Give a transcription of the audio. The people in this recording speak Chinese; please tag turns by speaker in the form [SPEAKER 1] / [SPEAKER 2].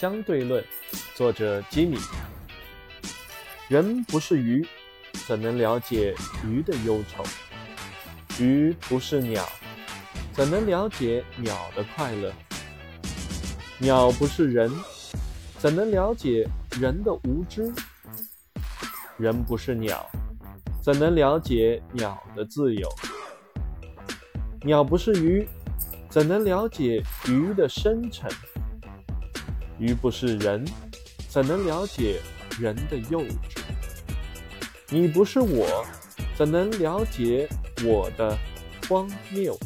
[SPEAKER 1] 相对论》，作者吉米。人不是鱼，怎能了解鱼的忧愁？鱼不是鸟，怎能了解鸟的快乐？鸟不是人，怎能了解人的无知？人不是鸟，怎能了解鸟的自由？鸟不是鱼，怎能了解鱼的深沉？鱼不是人，怎能了解人的幼稚？你不是我，怎能了解我的荒谬？